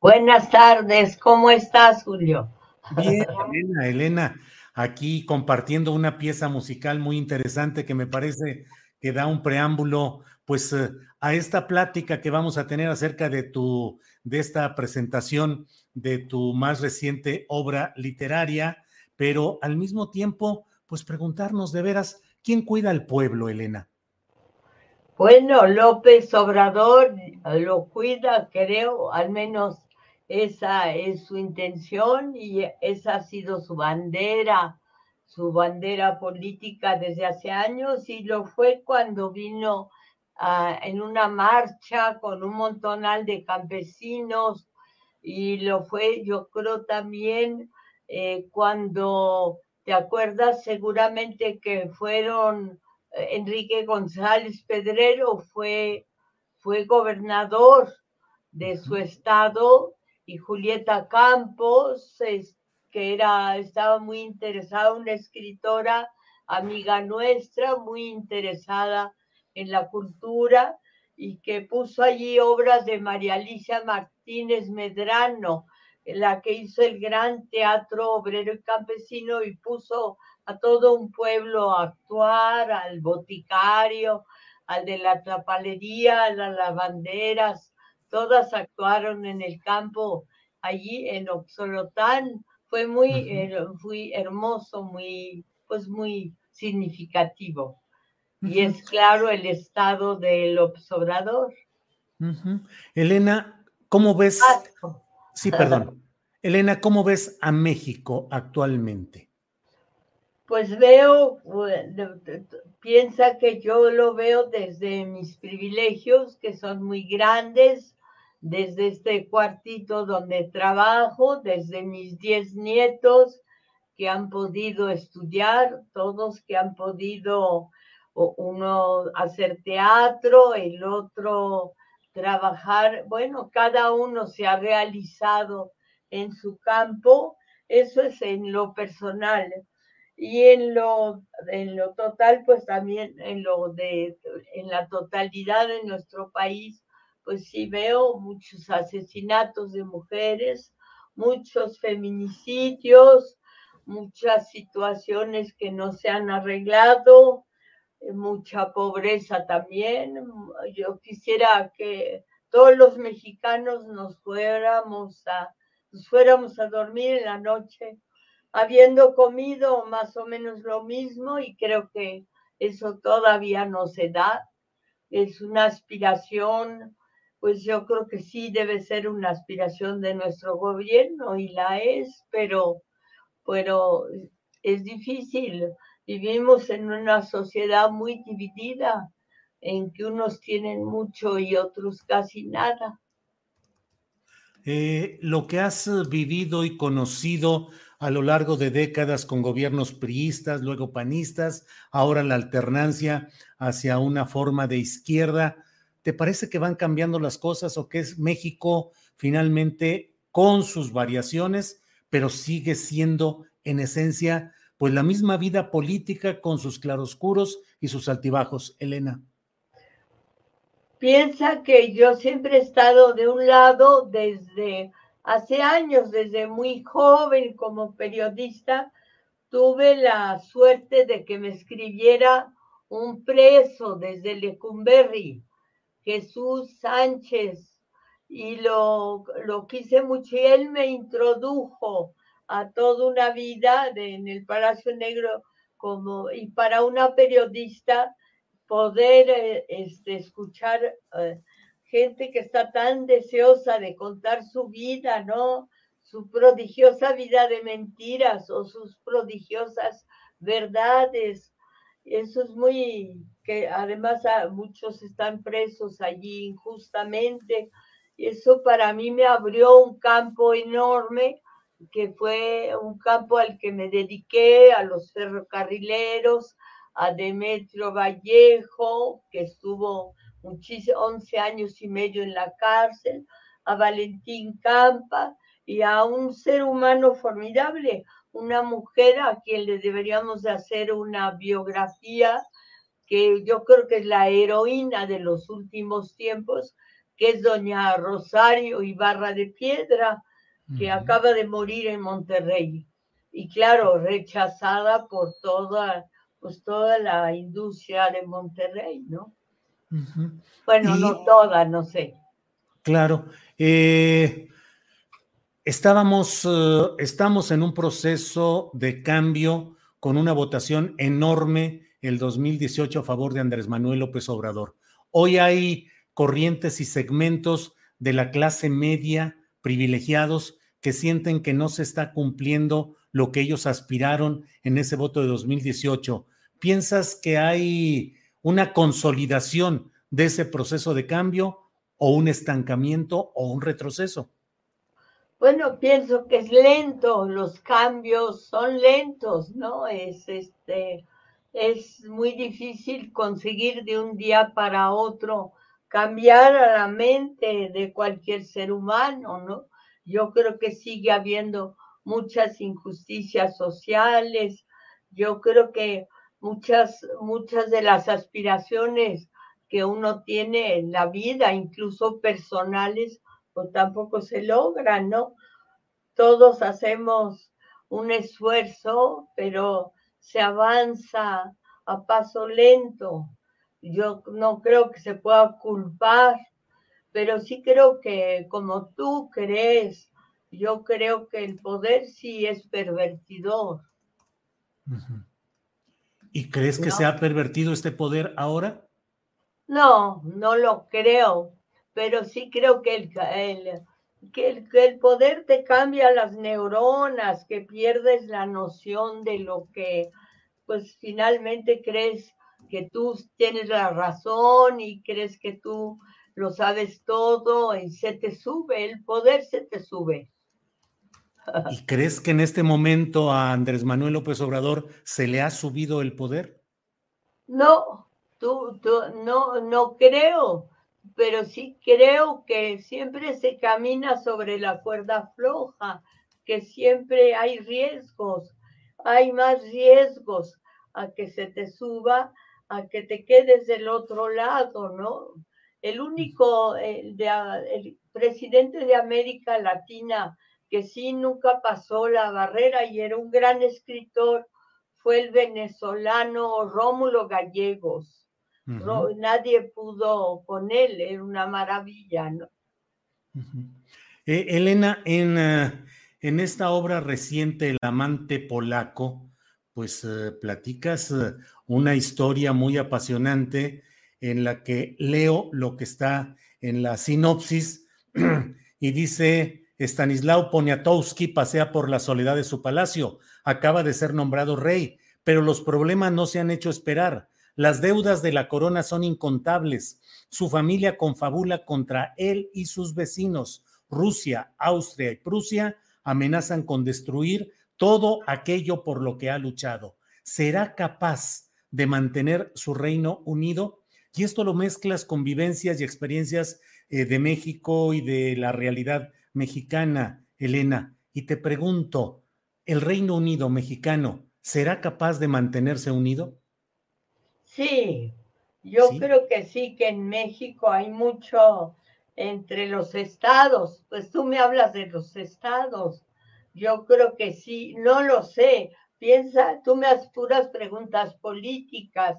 Buenas tardes, ¿cómo estás, Julio? Bien, Elena, Elena, aquí compartiendo una pieza musical muy interesante que me parece que da un preámbulo, pues, eh, a esta plática que vamos a tener acerca de tu, de esta presentación de tu más reciente obra literaria, pero al mismo tiempo, pues, preguntarnos de veras, ¿quién cuida al pueblo, Elena? Bueno, López Obrador lo cuida, creo, al menos esa es su intención y esa ha sido su bandera, su bandera política desde hace años y lo fue cuando vino uh, en una marcha con un montonal de campesinos y lo fue, yo creo también eh, cuando, ¿te acuerdas? Seguramente que fueron eh, Enrique González Pedrero, fue, fue gobernador de su estado y Julieta Campos, que era, estaba muy interesada, una escritora amiga nuestra, muy interesada en la cultura y que puso allí obras de María Alicia Martínez Medrano, la que hizo el gran teatro obrero y campesino y puso a todo un pueblo a actuar, al boticario, al de la trapalería, a las lavanderas, todas actuaron en el campo allí en Oxolotán. Fue muy, uh hermoso, muy, pues muy significativo. Y es claro el estado del observador. Elena, ¿cómo ves? Sí, perdón. Elena, ¿cómo ves a México actualmente? Pues veo, piensa que yo lo veo desde mis privilegios, que son muy grandes, desde este cuartito donde trabajo, desde mis diez nietos que han podido estudiar, todos que han podido uno hacer teatro, el otro trabajar, bueno, cada uno se ha realizado en su campo, eso es en lo personal. Y en lo, en lo total, pues también en lo de, en la totalidad de nuestro país, pues sí veo muchos asesinatos de mujeres, muchos feminicidios, muchas situaciones que no se han arreglado, eh, mucha pobreza también. Yo quisiera que todos los mexicanos nos fuéramos a, nos fuéramos a dormir en la noche habiendo comido más o menos lo mismo y creo que eso todavía no se da. Es una aspiración pues yo creo que sí debe ser una aspiración de nuestro gobierno y la es, pero, pero es difícil. Vivimos en una sociedad muy dividida, en que unos tienen mucho y otros casi nada. Eh, lo que has vivido y conocido a lo largo de décadas con gobiernos priistas, luego panistas, ahora la alternancia hacia una forma de izquierda, ¿Te parece que van cambiando las cosas o que es México finalmente con sus variaciones, pero sigue siendo en esencia pues la misma vida política con sus claroscuros y sus altibajos, Elena? piensa que yo siempre he estado de un lado desde hace años, desde muy joven como periodista, tuve la suerte de que me escribiera un preso desde Lecumberri, Jesús Sánchez, y lo, lo quise mucho y él me introdujo a toda una vida en el Palacio Negro como, y para una periodista poder eh, este, escuchar eh, gente que está tan deseosa de contar su vida, ¿no? Su prodigiosa vida de mentiras o sus prodigiosas verdades. Eso es muy, que además muchos están presos allí injustamente. Eso para mí me abrió un campo enorme, que fue un campo al que me dediqué, a los ferrocarrileros, a Demetrio Vallejo, que estuvo 11 años y medio en la cárcel, a Valentín Campa y a un ser humano formidable, una mujer a quien le deberíamos de hacer una biografía que yo creo que es la heroína de los últimos tiempos, que es doña Rosario Ibarra de Piedra, que acaba de morir en Monterrey. Y claro, rechazada por toda pues toda la industria de Monterrey, ¿no? Bueno, no toda, no sé. Claro. Eh, estábamos, eh, estamos en un proceso de cambio con una votación enorme el 2018 a favor de Andrés Manuel López Obrador. Hoy hay corrientes y segmentos de la clase media privilegiados que sienten que no se está cumpliendo lo que ellos aspiraron en ese voto de 2018. ¿Piensas que hay una consolidación de ese proceso de cambio o un estancamiento o un retroceso? Bueno, pienso que es lento, los cambios son lentos, ¿no? Es este es muy difícil conseguir de un día para otro cambiar a la mente de cualquier ser humano, ¿no? Yo creo que sigue habiendo muchas injusticias sociales. Yo creo que muchas, muchas de las aspiraciones que uno tiene en la vida, incluso personales, pues tampoco se logran, ¿no? Todos hacemos un esfuerzo, pero se avanza a paso lento. Yo no creo que se pueda culpar, pero sí creo que como tú crees, yo creo que el poder sí es pervertidor. ¿Y crees que se ha pervertido este poder ahora? No, no lo creo, pero sí creo que el, que el, que el poder te cambia las neuronas, que pierdes la noción de lo que, pues finalmente crees que tú tienes la razón y crees que tú lo sabes todo y se te sube, el poder se te sube. ¿Y crees que en este momento a Andrés Manuel López Obrador se le ha subido el poder? No, tú, no, no creo, pero sí creo que siempre se camina sobre la cuerda floja, que siempre hay riesgos, hay más riesgos a que se te suba, a que te quedes del otro lado, ¿no? El único, el, de, el presidente de América Latina que sí nunca pasó la barrera y era un gran escritor, fue el venezolano Rómulo Gallegos. Nadie pudo con él, era una maravilla, ¿no? Eh, Elena, en, eh, en, esta obra reciente, El amante polaco, pues eh, platicas una historia muy apasionante en la que leo lo que está en la sinopsis y dice, Stanislao Poniatowski pasea por la soledad de su palacio. Acaba de ser nombrado rey, pero los problemas no se han hecho esperar. Las deudas de la corona son incontables. Su familia confabula contra él y sus vecinos. Rusia, Austria y Prusia amenazan con destruir todo aquello por lo que ha luchado. ¿Será capaz de mantener su reino unido? Y esto lo mezclas con vivencias y experiencias eh, de México y de la realidad mexicana, Elena, y te pregunto, ¿el Reino Unido mexicano será capaz de mantenerse unido? Sí, Yo creo que sí, que en México hay mucho entre los estados. Pues tú me hablas de los estados. Yo creo que sí, no lo sé. Piensa, tú me haces puras preguntas políticas,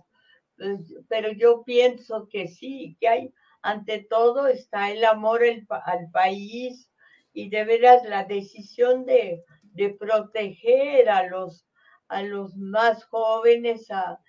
pues, pero yo pienso que sí, que hay, ante todo está el amor al país y de veras la decisión de, de proteger a los, a los más jóvenes, a,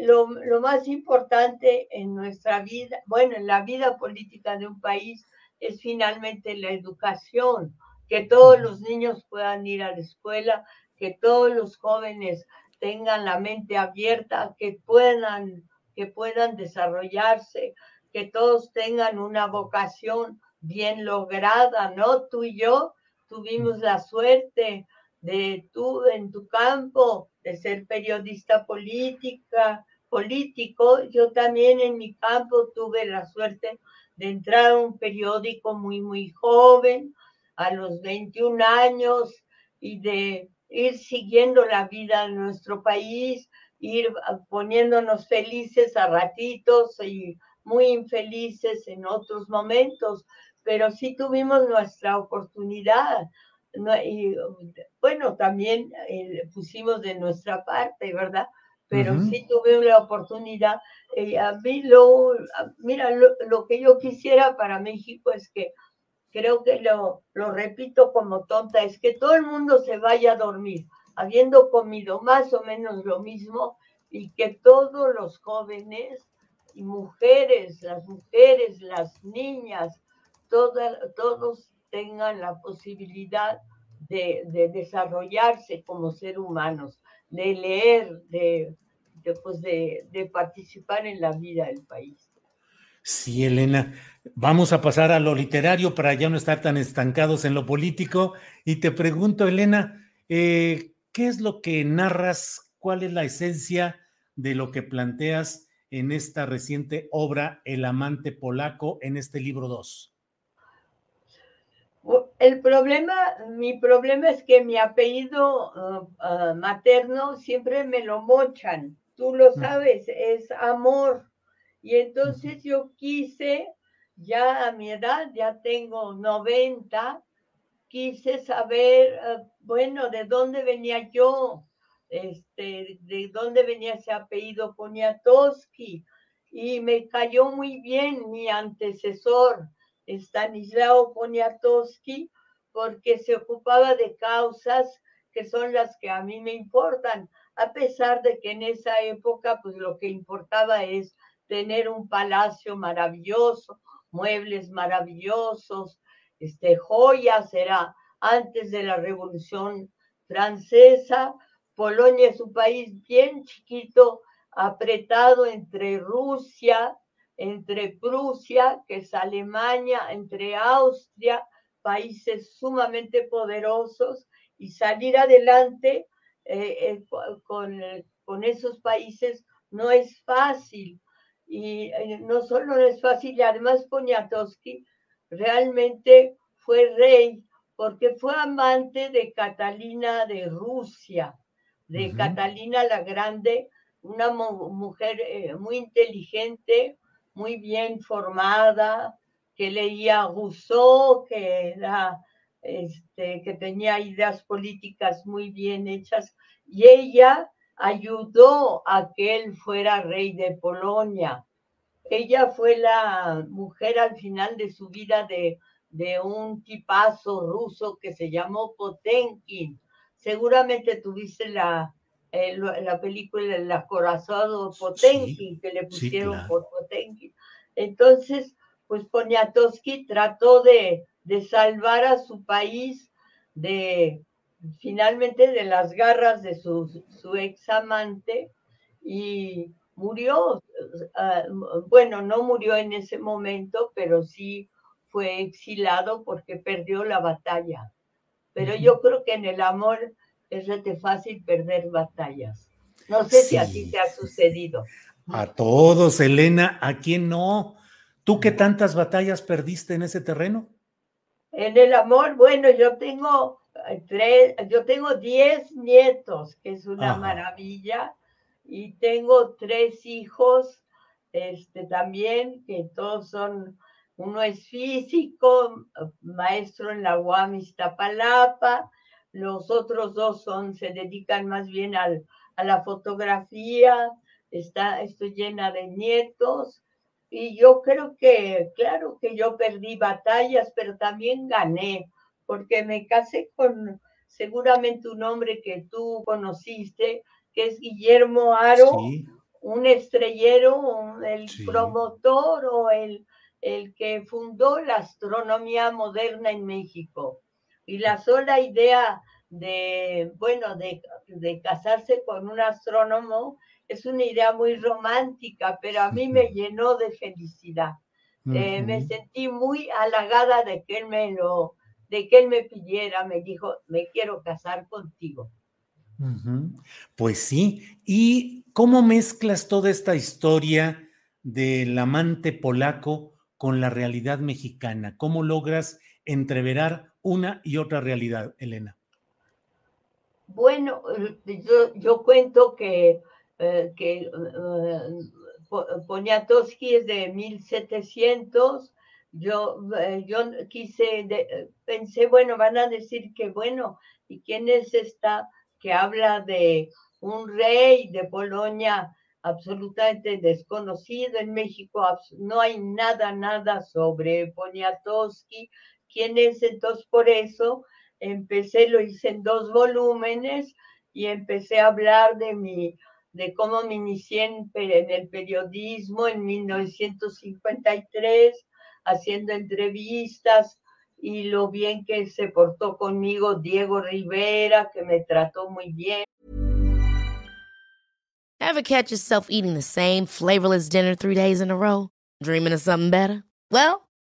lo, lo, más importante en nuestra vida, bueno, en la vida política de un país es finalmente la educación, que todos los niños puedan ir a la escuela, que todos los jóvenes tengan la mente abierta, que puedan, que puedan desarrollarse, que todos tengan una vocación bien lograda, ¿no? Tú y yo tuvimos la suerte de tú en tu campo, de ser periodista política, político. Yo también en mi campo tuve la suerte de entrar a un periódico muy, muy joven, a los 21 años, y de ir siguiendo la vida de nuestro país, ir poniéndonos felices a ratitos y muy infelices en otros momentos, pero sí tuvimos nuestra oportunidad y bueno, también eh, pusimos de nuestra parte, ¿verdad? Pero sí tuve la oportunidad. Eh, a mí lo, mira, lo, que yo quisiera para México es que, creo que lo, lo repito como tonta, es que todo el mundo se vaya a dormir habiendo comido más o menos lo mismo y que todos los jóvenes y mujeres, las mujeres, las niñas, todas, todos tengan la posibilidad de, desarrollarse como ser humanos, de leer, de, pues de, de participar en la vida del país. Sí, Elena. Vamos a pasar a lo literario para ya no estar tan estancados en lo político. Y te pregunto, Elena, eh, ¿qué es lo que narras? ¿Cuál es la esencia de lo que planteas en esta reciente obra, El amante polaco, en este libro 2? El problema, mi problema es que mi apellido uh, uh, materno siempre me lo mochan, tú lo sabes, es amor. Y entonces yo quise, ya a mi edad, ya tengo 90, quise saber, uh, bueno, de dónde venía yo, este, de dónde venía ese apellido Poniatowski. Y me cayó muy bien mi antecesor, Stanislao Poniatowski porque se ocupaba de causas que son las que a mí me importan, a pesar de que en esa época pues lo que importaba es tener un palacio maravilloso, muebles maravillosos, este, joyas, era antes de la Revolución Francesa, Polonia es un país bien chiquito, apretado entre Rusia, entre Prusia, que es Alemania, entre Austria, países sumamente poderosos, y salir adelante eh, eh, con, con, esos países no es fácil. Y eh, no solo no es fácil, y además Poniatowski realmente fue rey porque fue amante de Catalina de Rusia, de Catalina la Grande, una mujer muy inteligente, muy bien formada, que leía Rousseau, que era este, que tenía ideas políticas muy bien hechas, y ella ayudó a que él fuera rey de Polonia. Ella fue la mujer al final de su vida de, de un tipazo ruso que se llamó Potenkin. Seguramente tuviste la, eh, la película El acorazado Potenkin, que le pusieron por Potenkin. Entonces, pues Poniatowski trató de, de, salvar a su país de finalmente de las garras de su, su ex amante y murió. Ah, bueno, no murió en ese momento, pero sí fue exilado porque perdió la batalla. Pero yo creo que en el amor es rete fácil perder batallas. No sé si a ti te ha sucedido. A todos, Elena, ¿a quién no? ¿Tú qué tantas batallas perdiste en ese terreno? En el amor, bueno, yo tengo eh, tres, yo tengo diez nietos, que es una maravilla, y tengo tres hijos este, también, que todos son, uno es físico, maestro en la UAM Iztapalapa, los otros dos son, se dedican más bien al, a la fotografía, está, estoy llena de nietos, y yo creo que, claro que yo perdí batallas, pero también gané, porque me casé con seguramente un hombre que tú conociste, que es Guillermo Aro, un estrellero, el promotor o el, el que fundó la astronomía moderna en México. Y la sola idea de, bueno, de, de casarse con un astrónomo es una idea muy romántica, pero a mí me llenó de felicidad. Eh, me sentí muy halagada de que él me lo, de que él me pidiera, me dijo, me quiero casar contigo. Pues sí, ¿y cómo mezclas toda esta historia del amante polaco con la realidad mexicana? ¿Cómo logras entreverar una y otra realidad, Elena? Bueno, eh, yo, yo cuento que eh, que uh, Poniatowski es de 1700. Yo, eh, yo quise, pensé, bueno, van a decir que, bueno, ¿y quién es esta que habla de un rey de Polonia absolutamente desconocido en México? No hay nada, nada sobre Poniatowski. ¿Quién es? Entonces, por eso empecé, lo hice en dos volúmenes y empecé a hablar de mi de cómo me inicié en, el periodismo en 1953, haciendo entrevistas y lo bien que se portó conmigo Diego Rivera, que me trató muy bien. Ever catch yourself eating the same flavorless dinner three days in a row? Dreaming of something better? Well,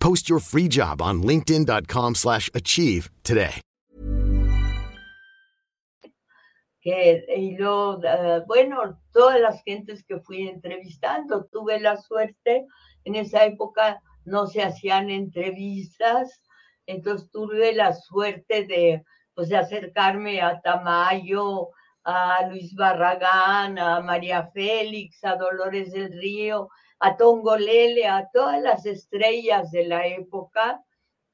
Post your free job on linkedin.com/achieve today. Que, y lo, uh, bueno, todas las gentes que fui entrevistando, tuve la suerte, en esa época no se hacían entrevistas, entonces tuve la suerte de, pues, de acercarme a Tamayo, a Luis Barragán, a María Félix, a Dolores del Río, a Tongolele, a todas las estrellas de la época,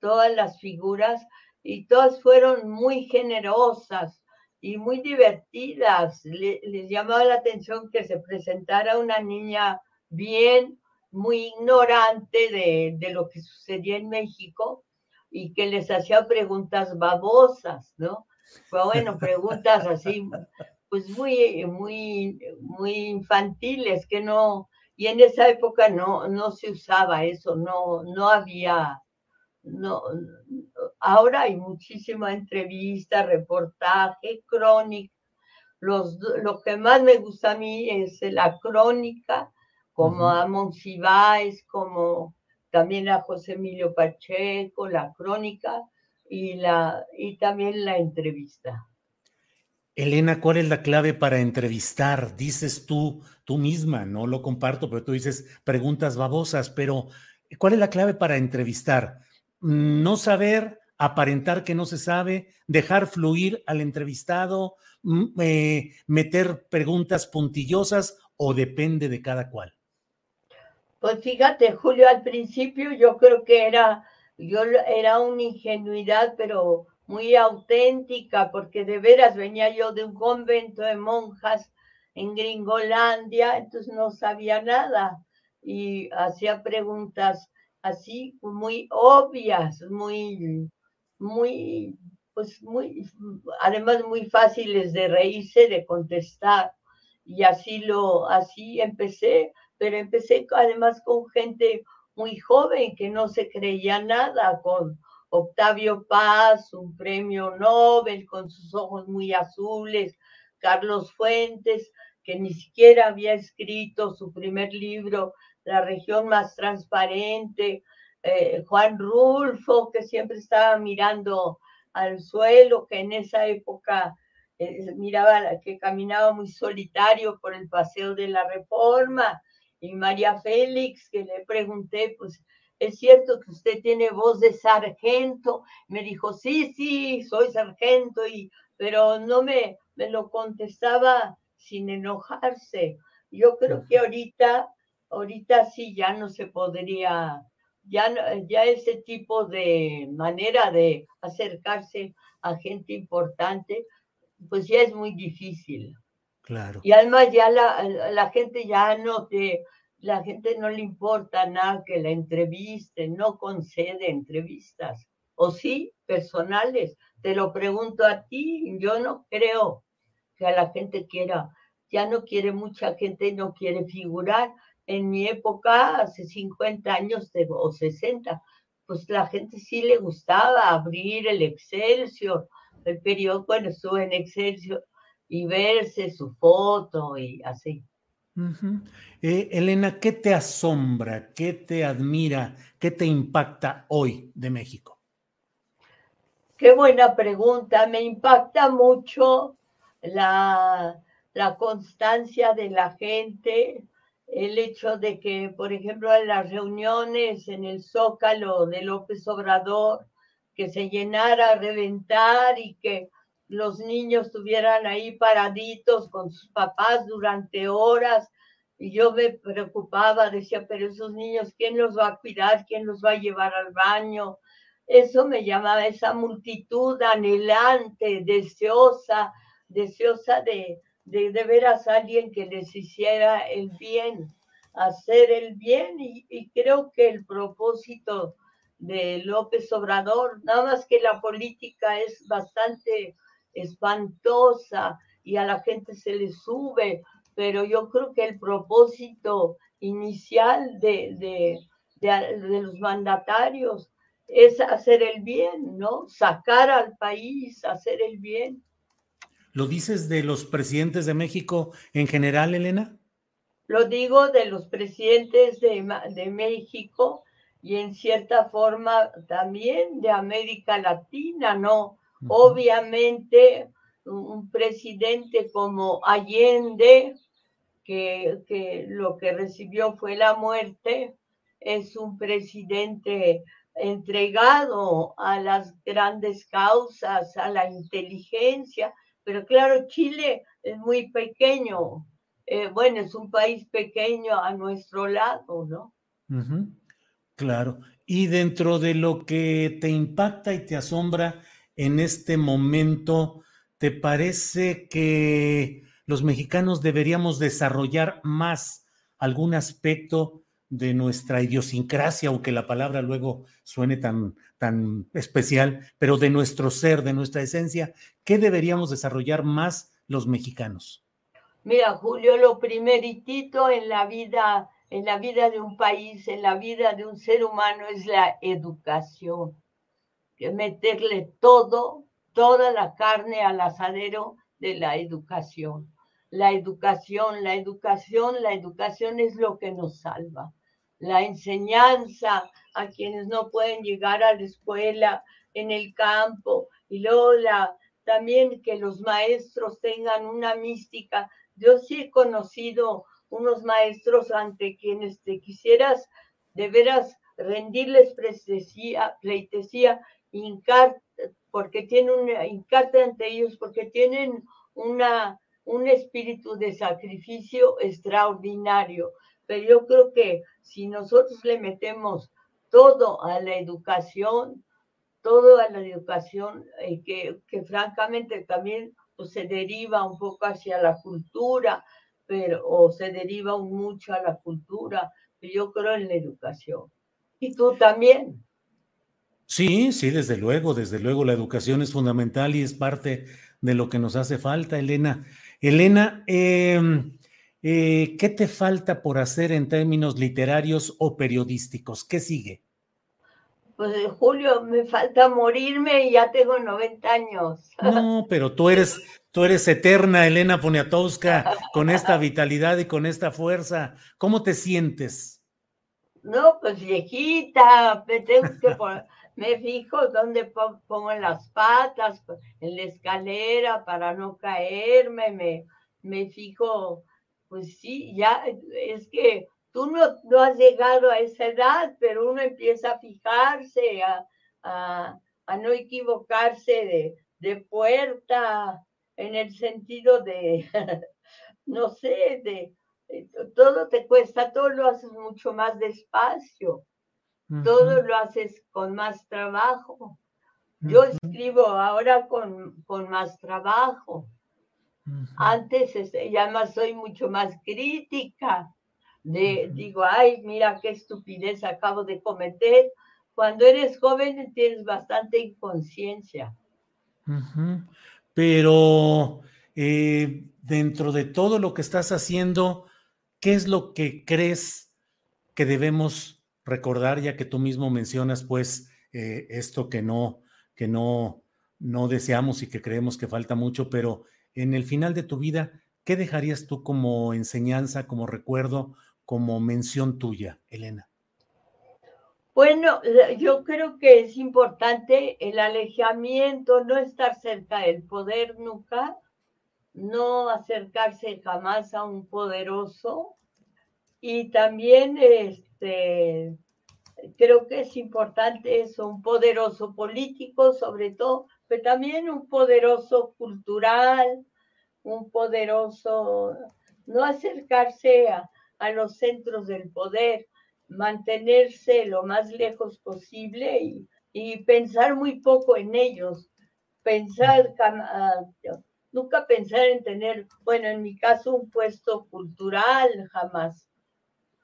todas las figuras, y todas fueron muy generosas y muy divertidas. les llamaba la atención que se presentara una niña bien, muy ignorante de, de lo que sucedía en México y que les hacía preguntas babosas, ¿no? bueno, preguntas así, pues muy, muy, muy infantiles, que no, y en esa época no, no se usaba eso, no, no había, no, ahora hay muchísima entrevista, reportaje, crónica. Los, lo que más me gusta a mí es la crónica, como a Monsiváis, como también a José Emilio Pacheco, la crónica y, la, y también la entrevista. Elena, ¿cuál es la clave para entrevistar? Dices tú, tú misma, no lo comparto, pero tú dices preguntas babosas, pero ¿cuál es la clave para entrevistar? No saber, aparentar que no se sabe, dejar fluir al entrevistado, mm, eh, meter preguntas puntillosas o depende de cada cual? Pues fíjate, Julio, al principio yo creo que era, yo era una ingenuidad, pero muy auténtica, porque de veras venía yo de un convento de monjas en Gringolandia, entonces no sabía nada y hacía preguntas así muy obvias, muy, muy pues muy, además muy fáciles de reírse, de contestar. Y así lo, así empecé, pero empecé además con gente muy joven que no se creía nada, con Octavio Paz, un premio Nobel, con sus ojos muy azules, Carlos Fuentes, que ni siquiera había escrito su primer libro, La región más transparente, eh, Juan Rulfo, que siempre estaba mirando al suelo, que en esa época eh, miraba que caminaba muy solitario por el paseo de la Reforma, y María Félix, que le pregunté, pues, ¿es cierto que usted tiene voz de sargento? Me dijo, sí, sí, soy sargento, y, pero no me, me lo contestaba sin enojarse. Yo creo que ahorita, ahorita sí ya no se podría, ya, ya ese tipo de manera de acercarse a gente importante, pues ya es muy difícil. Claro. Y además ya la, la gente ya no te, la gente no le importa nada que la entrevisten, no concede entrevistas. O sí, personales. Te lo pregunto a ti, yo no creo que a la gente quiera, ya no quiere mucha gente, no quiere figurar. En mi época, hace 50 años o 60, pues la gente sí le gustaba abrir el Excelsior, el periódico, bueno, estuve en Excelsior y verse su foto y así. Eh, Elena, ¿qué te asombra, qué te admira, qué te impacta hoy de México? Qué buena pregunta. Me impacta mucho la, la constancia de la gente, el hecho de que, por ejemplo, en las reuniones en el Zócalo de López Obrador, que se llenara a reventar y que los niños estuvieran ahí paraditos con sus papás durante horas. Y yo me preocupaba, decía, pero esos niños, ¿quién los va a cuidar? ¿Quién los va a llevar al baño? Eso me llamaba esa multitud anhelante, deseosa deseosa de, de, de veras alguien que les hiciera el bien, hacer el bien y, y creo que el propósito de López Obrador, nada más que la política es bastante espantosa y a la gente se le sube, pero yo creo que el propósito inicial de, de, de, de, los mandatarios es hacer el bien, ¿no? Sacar al país, hacer el bien. ¿Lo dices de los presidentes de México en general, Elena? Lo digo de los presidentes de, de México y en cierta forma también de América Latina, ¿no? Uh -huh. Obviamente un presidente como Allende, que, que, lo que recibió fue la muerte, es un presidente entregado a las grandes causas, a la inteligencia, pero claro, Chile es muy pequeño. Eh, bueno, es un país pequeño a nuestro lado, ¿no? Uh -huh. Claro. Y dentro de lo que te impacta y te asombra en este momento, ¿te parece que los mexicanos deberíamos desarrollar más algún aspecto de nuestra idiosincrasia, aunque la palabra luego suene tan, tan especial, pero de nuestro ser, de nuestra esencia, ¿qué deberíamos desarrollar más los mexicanos? Mira, Julio, lo primeritito en la vida, en la vida de un país, en la vida de un ser humano es la educación. Que meterle todo, toda la carne al asadero de la educación. La educación, la educación, la educación es lo que nos salva la enseñanza a quienes no pueden llegar a la escuela en el campo y luego la, también que los maestros tengan una mística. Yo sí he conocido unos maestros ante quienes te quisieras de veras rendirles pleitesía, pleitesía hincar, porque tienen una, ante ellos, porque tienen una, un espíritu de sacrificio extraordinario pero yo creo que si nosotros le metemos todo a la educación, todo a la educación, eh, que, que, francamente también pues, se deriva un poco hacia la cultura, pero, o se deriva mucho a la cultura, pero yo creo en la educación. Y tú también. Sí, sí, desde luego, desde luego, la educación es fundamental y es parte de lo que nos hace falta, Elena. Elena, em, eh, ¿qué te falta por hacer en términos literarios o periodísticos? ¿Qué sigue? Pues Julio, me falta morirme y ya tengo 90 años. No, pero tú eres, tú eres eterna, Elena Poniatowska, con esta vitalidad y con esta fuerza. ¿Cómo te sientes? No, pues viejita, me tengo que me fijo dónde pongo las patas, en la escalera para no caerme, me, me fijo, pues sí, ya es que tú no, no has llegado a esa edad, pero uno empieza a fijarse, a, a, no equivocarse de, de, puerta, en el sentido de, no sé, de, todo te cuesta, todo lo haces mucho más despacio, todo lo haces con más trabajo. Yo escribo ahora con, con más trabajo. Antes, ya más soy mucho más crítica de, digo, ay, mira qué estupidez acabo de cometer. Cuando eres joven tienes bastante inconsciencia. Pero eh, dentro de todo lo que estás haciendo, ¿qué es lo que crees que debemos recordar, ya que tú mismo mencionas, pues, eh, esto que no, que no, no deseamos y que creemos que falta mucho, pero en el final de tu vida, ¿qué dejarías tú como enseñanza, como recuerdo como mención tuya, Elena? Bueno, yo creo que es importante el alejamiento, no estar cerca del poder nunca, no acercarse jamás a un poderoso y también este, creo que es importante eso, un poderoso político sobre todo, pero también un poderoso cultural, un poderoso, no acercarse a, a los centros del poder, mantenerse lo más lejos posible y, pensar muy poco en ellos, pensar, ah, nunca pensar en tener, bueno, en mi caso, un puesto cultural, jamás.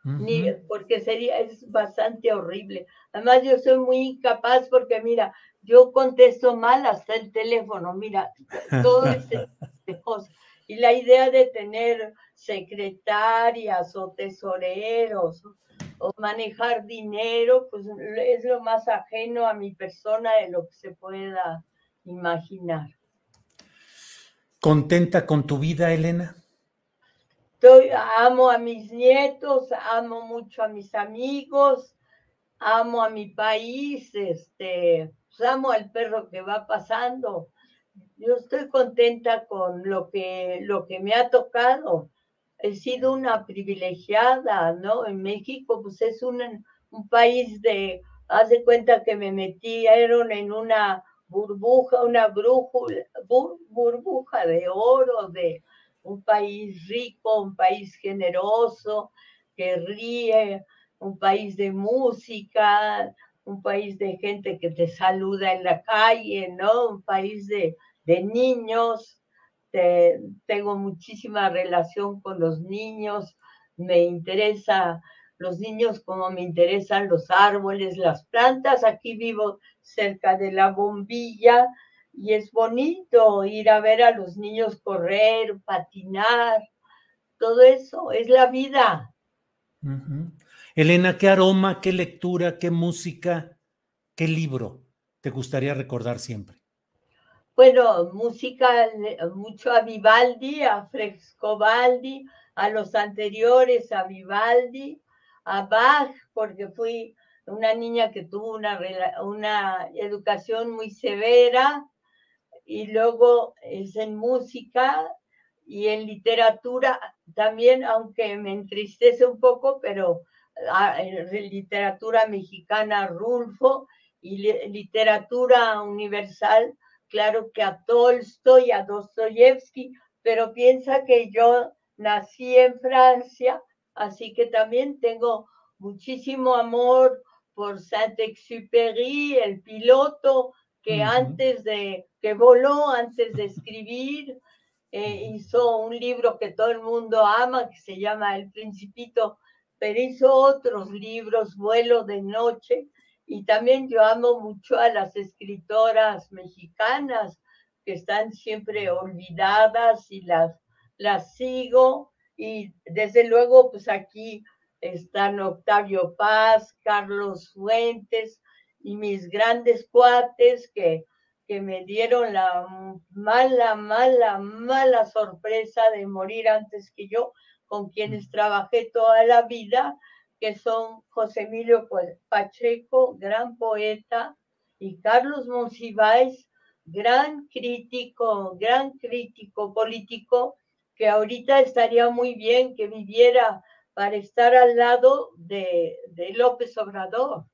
Ni, porque sería, es bastante horrible. Además, yo soy muy incapaz porque, mira, yo contesto mal hasta el teléfono, mira, todo ese de cosas. Y la idea de tener secretarias o tesoreros o manejar dinero, pues es lo más ajeno a mi persona de lo que se pueda imaginar. ¿Contenta con tu vida, Elena? Estoy, amo a mis nietos, amo mucho a mis amigos, amo a mi país, este, pues amo al perro que va pasando. Yo estoy contenta con lo que, lo que me ha tocado he sido una privilegiada, ¿no? En México, pues es un, un país de, haz de cuenta que me metieron en una burbuja, una brújula, burbuja de oro, de un país rico, un país generoso, que ríe, un país de música, un país de gente que te saluda en la calle, ¿no? Un país de, de niños, tengo muchísima relación con los niños, me interesa los niños como me interesan los árboles, las plantas. Aquí vivo cerca de la bombilla y es bonito ir a ver a los niños correr, patinar, todo eso es la vida. Elena, ¿qué aroma, qué lectura, qué música, qué libro te gustaría recordar siempre? bueno, música, mucho a Vivaldi, a Frescobaldi, a los anteriores, a Vivaldi, a Bach, porque fui una niña que tuvo una, una educación muy severa, y luego es en música y en literatura también, aunque me entristece un poco, pero ah, literatura mexicana, Rulfo, y literatura universal, claro que a Tolstoy, a Dostoyevsky, pero piensa que yo nací en Francia, así que también tengo muchísimo amor por Saint-Exupéry, el piloto que antes de, que voló antes de escribir, eh, hizo un libro que todo el mundo ama, que se llama El Principito, pero hizo otros libros, Vuelo de Noche, Y también yo amo mucho a las escritoras mexicanas que están siempre olvidadas y las, las sigo. Y desde luego, pues aquí están Octavio Paz, Carlos Fuentes y mis grandes cuates que, que me dieron la mala, mala, mala sorpresa de morir antes que yo, con quienes trabajé toda la vida que son José Emilio Pacheco, gran poeta, y Carlos Monsiváis, gran crítico, gran crítico político, que ahorita estaría muy bien que viviera para estar al lado de, López Obrador.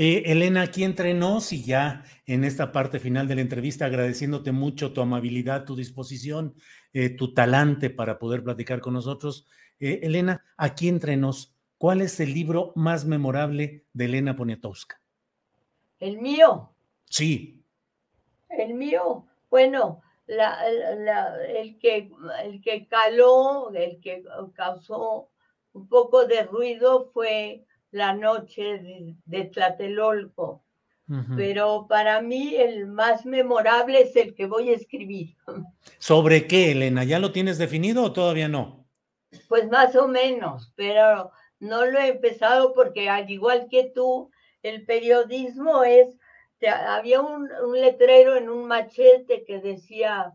Eh, Elena, aquí entre nos y ya en esta parte final de la entrevista, agradeciéndote mucho tu amabilidad, tu disposición, eh, tu talante para poder platicar con nosotros. Eh, Elena, aquí entre nos, ¿cuál es el libro más memorable de Elena Poniatowska? El mío. Sí. El mío. Bueno, el, que, el que caló, el que causó un poco de ruido fue La Noche de, Tlatelolco. Pero para mí el más memorable es el que voy a escribir. ¿Sobre qué, Elena? ¿Ya lo tienes definido o todavía no? Pues más o menos, pero no lo he empezado porque al igual que tú, el periodismo es, había un, letrero en un machete que decía,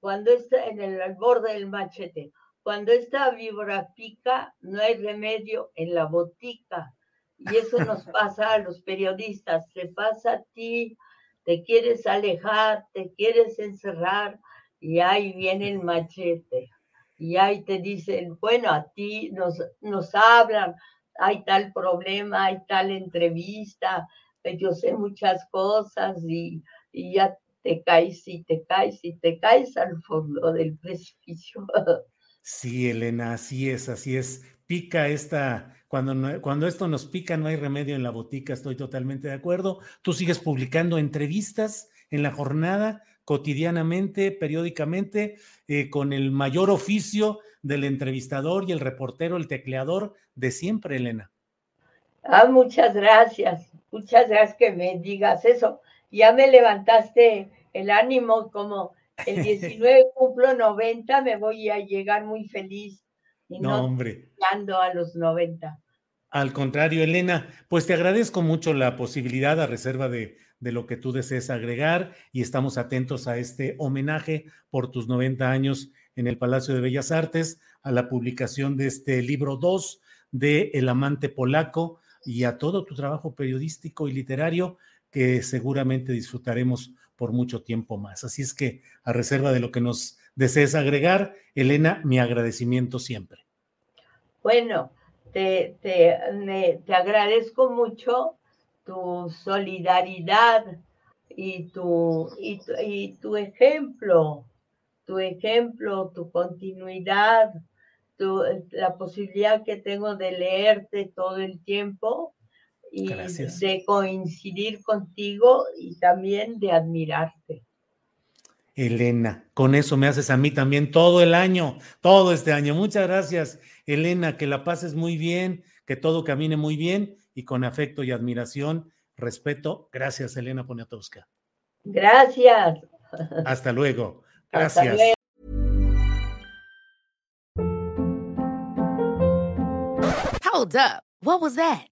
cuando está en el borde del machete, cuando esta víbora pica, no hay remedio en la botica. Y eso nos pasa a los periodistas, te pasa a ti, te quieres alejar, te quieres encerrar y ahí viene el machete y ahí te dicen, bueno, a ti nos, nos hablan, hay tal problema, hay tal entrevista, pues yo sé muchas cosas y, ya te caes y te caes y te caes al fondo del precipicio. Sí, Elena, así es, así es. Pica esta, cuando, cuando esto nos pica no hay remedio en la botica, estoy totalmente de acuerdo. Tú sigues publicando entrevistas en la jornada cotidianamente, periódicamente, eh, con el mayor oficio del entrevistador y el reportero, el tecleador de siempre, Elena. Ah, muchas gracias, muchas gracias que me digas eso. Ya me levantaste el ánimo como el 19 cumplo 90, me voy a llegar muy feliz. Y no, no hombre. a los 90. Al contrario, Elena, pues te agradezco mucho la posibilidad a reserva de, de, lo que tú desees agregar y estamos atentos a este homenaje por tus 90 años en el Palacio de Bellas Artes, a la publicación de este libro 2 de El amante polaco y a todo tu trabajo periodístico y literario que seguramente disfrutaremos por mucho tiempo más. Así es que a reserva de lo que nos desees agregar, Elena, mi agradecimiento siempre. Bueno, te, te, agradezco mucho tu solidaridad y tu, y, tu ejemplo, tu ejemplo, tu continuidad, la posibilidad que tengo de leerte todo el tiempo y de coincidir contigo y también de admirarte. Elena, con eso me haces a mí también todo el año, todo este año. Muchas gracias. Elena, que la pases muy bien, que todo camine muy bien y con afecto y admiración, respeto. Gracias, Elena Poniatowska. Gracias. Hasta luego. Gracias. Hold up. What was that?